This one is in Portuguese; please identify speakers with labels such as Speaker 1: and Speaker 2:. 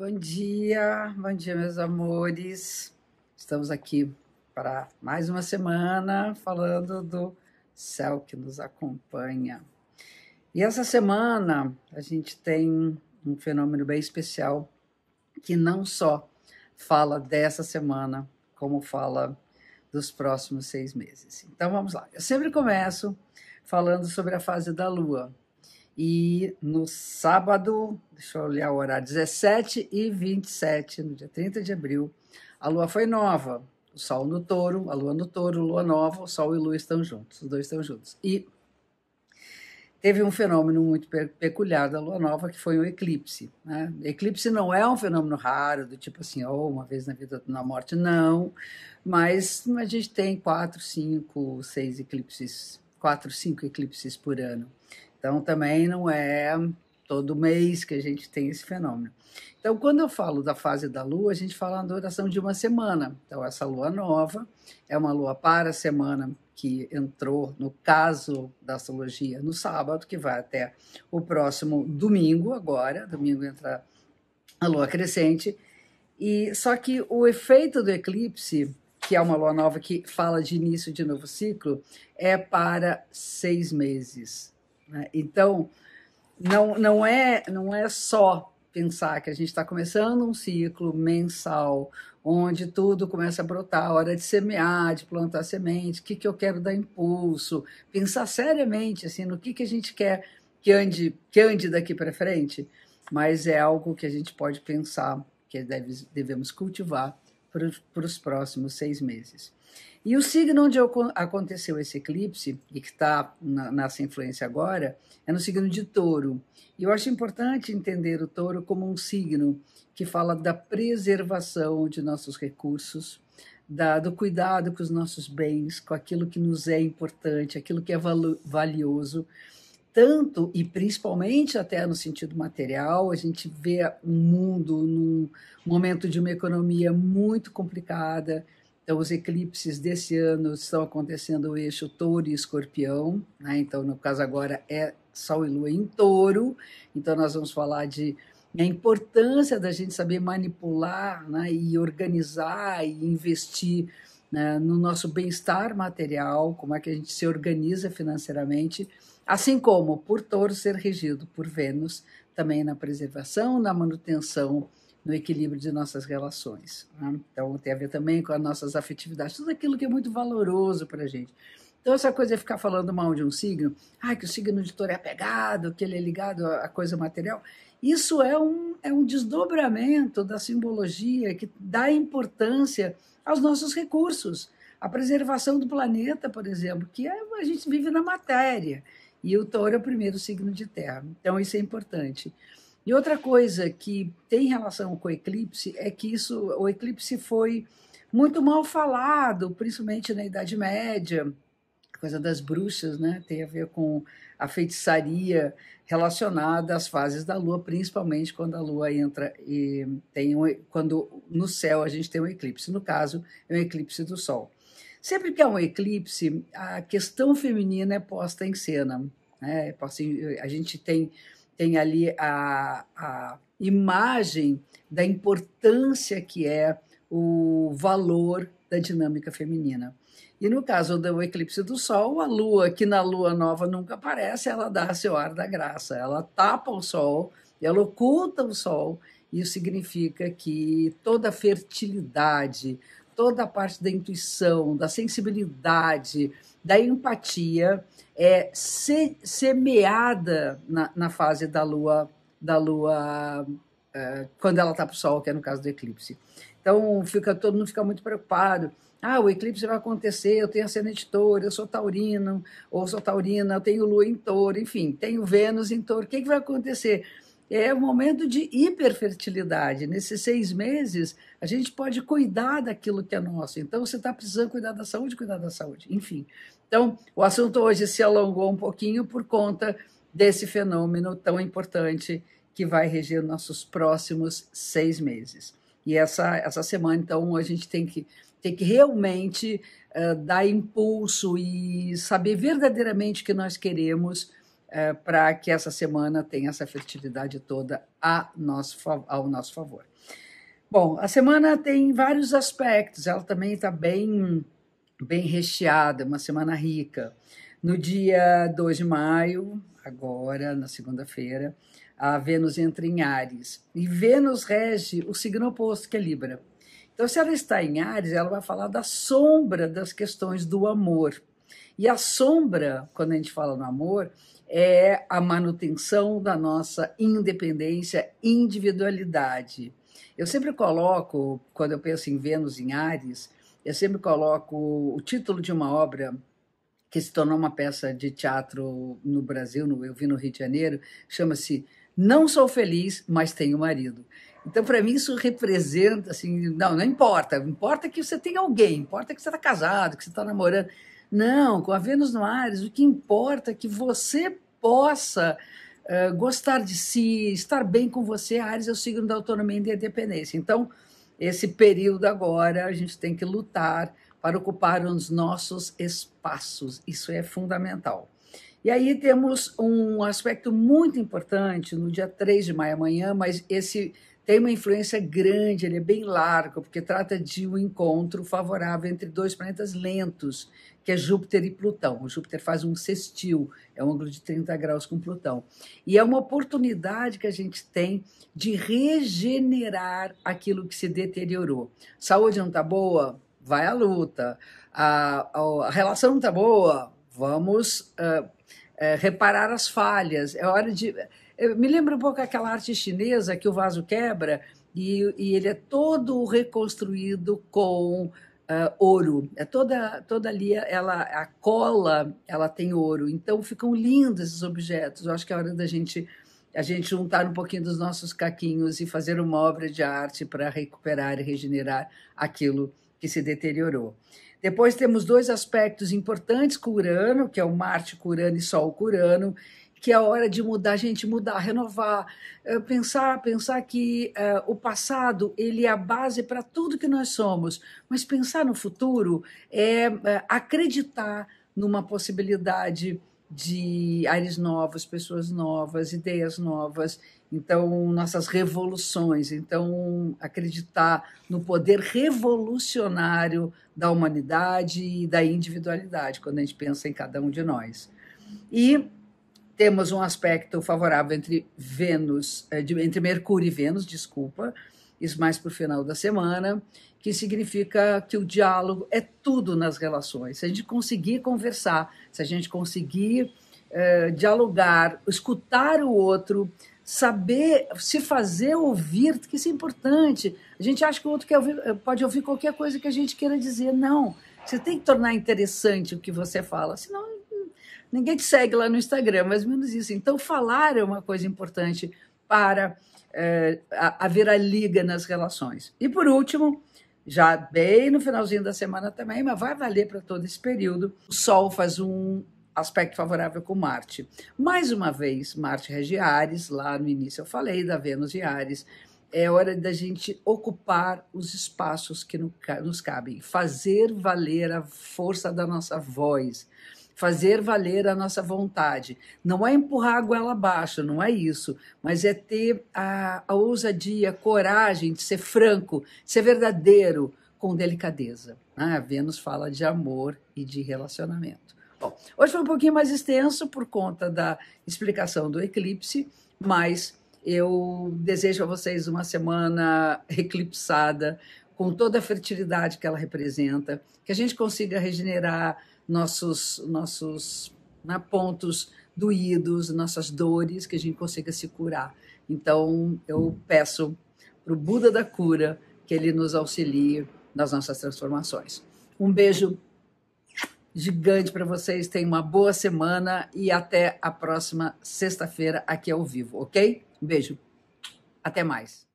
Speaker 1: Bom dia, bom dia, meus amores. Estamos aqui para mais uma semana falando do céu que nos acompanha. E essa semana a gente tem um fenômeno bem especial que não só fala dessa semana, como fala dos próximos seis meses. Então vamos lá. Eu sempre começo falando sobre a fase da Lua. E no sábado, deixa eu olhar o horário, 17 e 27, no dia 30 de abril, a Lua foi nova. O Sol no touro, a Lua no touro, Lua nova, o Sol e Lua estão juntos, os dois estão juntos. E teve um fenômeno muito peculiar da lua nova, que foi o eclipse. Né? Eclipse não é um fenômeno raro, do tipo assim, oh, uma vez na vida, na morte, não. Mas a gente tem quatro, cinco, seis eclipses, quatro, cinco eclipses por ano. Então também não é todo mês que a gente tem esse fenômeno. Então, quando eu falo da fase da lua, a gente fala na duração de uma semana. Então, essa lua nova é uma lua para a semana que entrou, no caso da astrologia, no sábado, que vai até o próximo domingo, agora. Domingo entra a lua crescente. E só que o efeito do eclipse, que é uma lua nova que fala de início de novo ciclo, é para seis meses. Né? Então, não, não, é, não é só pensar que a gente está começando um ciclo mensal, onde tudo começa a brotar, hora de semear, de plantar semente, o que, que eu quero dar impulso, pensar seriamente assim no que, que a gente quer que ande, que ande daqui para frente, mas é algo que a gente pode pensar, que deve, devemos cultivar para os próximos seis meses. E o signo onde aconteceu esse eclipse, e que está nessa influência agora, é no signo de touro. E eu acho importante entender o touro como um signo que fala da preservação de nossos recursos, da, do cuidado com os nossos bens, com aquilo que nos é importante, aquilo que é valioso, tanto e principalmente até no sentido material, a gente vê um mundo num momento de uma economia muito complicada, então, os eclipses desse ano estão acontecendo no eixo touro e escorpião, né? então, no caso agora é Sol e Lua em touro, então nós vamos falar de a importância da gente saber manipular né? e organizar e investir né? no nosso bem-estar material, como é que a gente se organiza financeiramente, assim como por touro ser regido por Vênus, também na preservação, na manutenção no equilíbrio de nossas relações. Né? Então, tem a ver também com as nossas afetividades, tudo aquilo que é muito valoroso para a gente. Então, essa coisa de ficar falando mal de um signo, ah, que o signo de touro é apegado, que ele é ligado à coisa material, isso é um, é um desdobramento da simbologia que dá importância aos nossos recursos. A preservação do planeta, por exemplo, que é, a gente vive na matéria, e o touro é o primeiro signo de terra. Então, isso é importante. E outra coisa que tem relação com o eclipse é que isso, o eclipse foi muito mal falado, principalmente na Idade Média, coisa das bruxas, né? Tem a ver com a feitiçaria relacionada às fases da Lua, principalmente quando a Lua entra e tem um, quando no céu a gente tem um eclipse. No caso, é um eclipse do Sol. Sempre que há um eclipse, a questão feminina é posta em cena. Né? A gente tem tem ali a, a imagem da importância que é o valor da dinâmica feminina. E no caso do eclipse do Sol, a Lua, que na Lua nova nunca aparece, ela dá seu ar da graça. Ela tapa o Sol, ela oculta o Sol. Isso significa que toda a fertilidade, toda a parte da intuição, da sensibilidade, da empatia, é se, semeada na, na, fase da lua, da lua é, quando ela está para o sol, que é no caso do eclipse. Então fica todo mundo fica muito preocupado. Ah, o eclipse vai acontecer, eu tenho ascendente touro, eu sou taurino, ou sou taurina, eu tenho lua em touro, enfim, tenho Vênus em touro. O que, que vai acontecer? É um momento de hiperfertilidade. Nesses seis meses, a gente pode cuidar daquilo que é nosso. Então, você está precisando cuidar da saúde, cuidar da saúde. Enfim. Então, o assunto hoje se alongou um pouquinho por conta desse fenômeno tão importante que vai reger nossos próximos seis meses. E essa, essa semana, então, a gente tem que, tem que realmente uh, dar impulso e saber verdadeiramente o que nós queremos é, para que essa semana tenha essa fertilidade toda a nosso, ao nosso favor. Bom, a semana tem vários aspectos, ela também está bem, bem recheada, uma semana rica. No dia 2 de maio, agora, na segunda-feira, a Vênus entra em Ares. E Vênus rege o signo oposto, que é Libra. Então, se ela está em Ares, ela vai falar da sombra das questões do amor. E a sombra, quando a gente fala no amor, é a manutenção da nossa independência, individualidade. Eu sempre coloco, quando eu penso em Vênus em Ares, eu sempre coloco o título de uma obra que se tornou uma peça de teatro no Brasil, no, eu vi no Rio de Janeiro, chama-se Não Sou Feliz, mas Tenho Marido. Então, para mim, isso representa, assim, não, não importa, importa que você tenha alguém, importa que você está casado, que você está namorando. Não, com a Vênus no Ares, o que importa é que você possa uh, gostar de si, estar bem com você. Ares é o signo da autonomia e da independência. Então, esse período agora, a gente tem que lutar para ocupar os nossos espaços. Isso é fundamental. E aí temos um aspecto muito importante no dia 3 de maio amanhã, mas esse tem uma influência grande, ele é bem largo, porque trata de um encontro favorável entre dois planetas lentos, que é Júpiter e Plutão. O Júpiter faz um sextil, é um ângulo de 30 graus com Plutão. E é uma oportunidade que a gente tem de regenerar aquilo que se deteriorou. Saúde não está boa? Vai à luta. A, a, a relação não está boa? Vamos uh, uh, reparar as falhas. É hora de eu me lembra um pouco aquela arte chinesa que o vaso quebra e, e ele é todo reconstruído com uh, ouro. É toda, toda ali, ela, a cola, ela tem ouro. Então ficam lindos esses objetos. Eu acho que é hora da gente a gente juntar um pouquinho dos nossos caquinhos e fazer uma obra de arte para recuperar e regenerar aquilo que se deteriorou. Depois temos dois aspectos importantes com Urano, que é o Marte com Urano e Sol com Urano, que é a hora de mudar, a gente mudar, renovar, eh, pensar, pensar que uh, o passado ele é a base para tudo que nós somos, mas pensar no futuro é uh, acreditar numa possibilidade de ares novos, pessoas novas, ideias novas, então nossas revoluções, então acreditar no poder revolucionário da humanidade e da individualidade quando a gente pensa em cada um de nós. E temos um aspecto favorável entre Vênus, eh, entre Mercúrio e Vênus, desculpa, isso mais para o final da semana, que significa que o diálogo é tudo nas relações. Se a gente conseguir conversar, se a gente conseguir uh, dialogar, escutar o outro, saber se fazer ouvir, que isso é importante. A gente acha que o outro quer ouvir, eh, pode ouvir qualquer coisa que a gente queira dizer. Não. Você tem que tornar interessante o que você fala, senão Ninguém te segue lá no Instagram, mais ou menos isso. Então, falar é uma coisa importante para é, haver a liga nas relações. E por último, já bem no finalzinho da semana também, mas vai valer para todo esse período, o Sol faz um aspecto favorável com Marte. Mais uma vez, Marte rege Ares, lá no início eu falei da Vênus e Ares. É hora da gente ocupar os espaços que nos cabem, fazer valer a força da nossa voz fazer valer a nossa vontade. Não é empurrar a goela abaixo, não é isso, mas é ter a, a ousadia, a coragem de ser franco, ser verdadeiro, com delicadeza. Ah, a Vênus fala de amor e de relacionamento. Bom, hoje foi um pouquinho mais extenso por conta da explicação do eclipse, mas eu desejo a vocês uma semana eclipsada, com toda a fertilidade que ela representa, que a gente consiga regenerar nossos, nossos né, pontos doídos, nossas dores, que a gente consiga se curar. Então, eu peço para o Buda da cura que ele nos auxilie nas nossas transformações. Um beijo gigante para vocês, tenham uma boa semana e até a próxima sexta-feira aqui ao vivo, ok? Um beijo. Até mais.